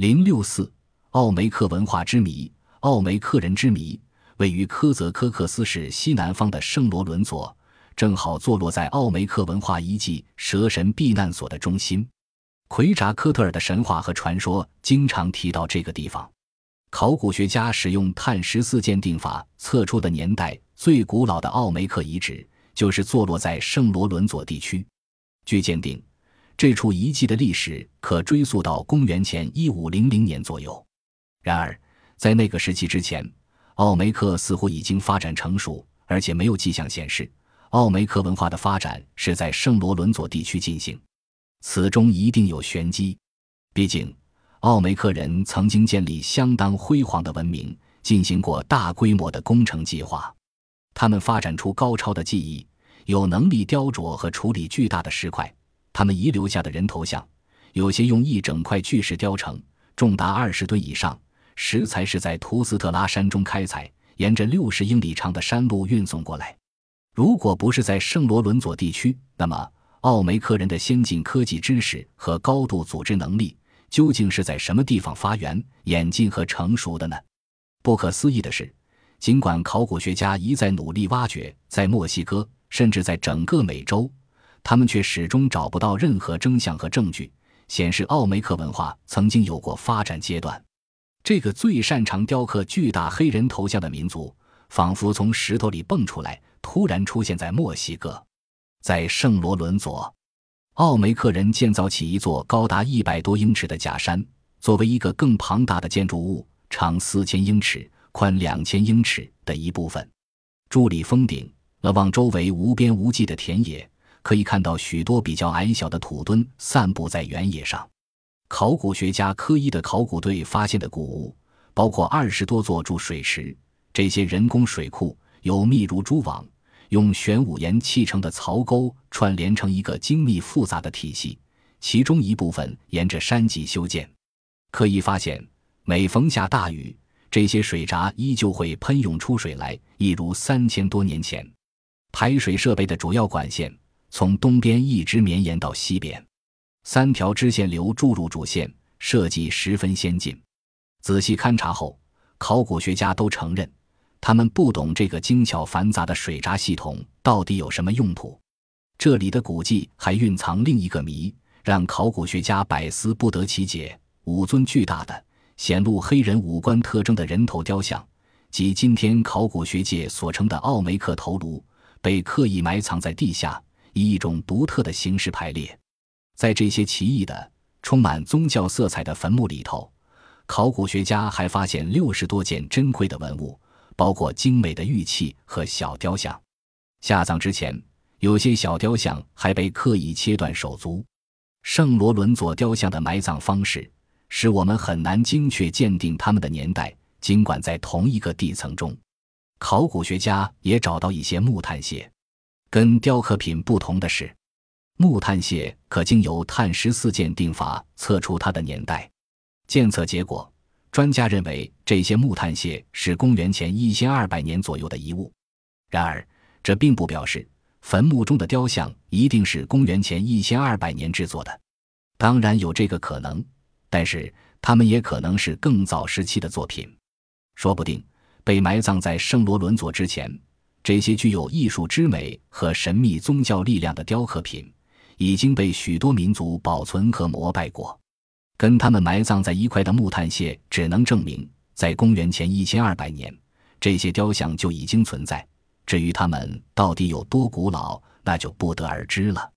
零六四，奥梅克文化之谜，奥梅克人之谜。位于科泽科克斯市西南方的圣罗伦佐，正好坐落在奥梅克文化遗迹蛇神避难所的中心。奎扎科特尔的神话和传说经常提到这个地方。考古学家使用碳十四鉴定法测出的年代最古老的奥梅克遗址，就是坐落在圣罗伦佐地区。据鉴定，这处遗迹的历史可追溯到公元前一五零零年左右。然而，在那个时期之前，奥梅克似乎已经发展成熟，而且没有迹象显示奥梅克文化的发展是在圣罗伦佐地区进行。此中一定有玄机，毕竟奥梅克人曾经建立相当辉煌的文明，进行过大规模的工程计划。他们发展出高超的技艺，有能力雕琢和处理巨大的石块。他们遗留下的人头像，有些用一整块巨石雕成，重达二十吨以上。石材是在图斯特拉山中开采，沿着六十英里长的山路运送过来。如果不是在圣罗伦佐地区，那么奥梅克人的先进科技知识和高度组织能力究竟是在什么地方发源、演进和成熟的呢？不可思议的是，尽管考古学家一再努力挖掘，在墨西哥，甚至在整个美洲，他们却始终找不到任何真相和证据显示奥梅克文化曾经有过发展阶段。这个最擅长雕刻巨大黑人头像的民族，仿佛从石头里蹦出来，突然出现在墨西哥，在圣罗伦佐，奥梅克人建造起一座高达一百多英尺的假山，作为一个更庞大的建筑物，长四千英尺、宽两千英尺的一部分。伫立峰顶，了望周围无边无际的田野，可以看到许多比较矮小的土墩散布在原野上。考古学家科伊的考古队发现的古物，包括二十多座注水池。这些人工水库有密如蛛网、用玄武岩砌成的槽沟串联成一个精密复杂的体系，其中一部分沿着山脊修建。科伊发现，每逢下大雨，这些水闸依旧会喷涌出水来，一如三千多年前。排水设备的主要管线从东边一直绵延到西边。三条支线流注入主线，设计十分先进。仔细勘察后，考古学家都承认，他们不懂这个精巧繁杂的水闸系统到底有什么用途。这里的古迹还蕴藏另一个谜，让考古学家百思不得其解：五尊巨大的、显露黑人五官特征的人头雕像，即今天考古学界所称的奥梅克头颅，被刻意埋藏在地下，以一种独特的形式排列。在这些奇异的、充满宗教色彩的坟墓里头，考古学家还发现六十多件珍贵的文物，包括精美的玉器和小雕像。下葬之前，有些小雕像还被刻意切断手足。圣罗伦佐雕像的埋葬方式使我们很难精确鉴定它们的年代。尽管在同一个地层中，考古学家也找到一些木炭屑。跟雕刻品不同的是。木炭屑可经由碳十四鉴定法测出它的年代。检测结果，专家认为这些木炭屑是公元前一千二百年左右的遗物。然而，这并不表示坟墓中的雕像一定是公元前一千二百年制作的。当然有这个可能，但是它们也可能是更早时期的作品。说不定被埋葬在圣罗伦佐之前，这些具有艺术之美和神秘宗教力量的雕刻品。已经被许多民族保存和膜拜过，跟他们埋葬在一块的木炭屑，只能证明在公元前一千二百年，这些雕像就已经存在。至于它们到底有多古老，那就不得而知了。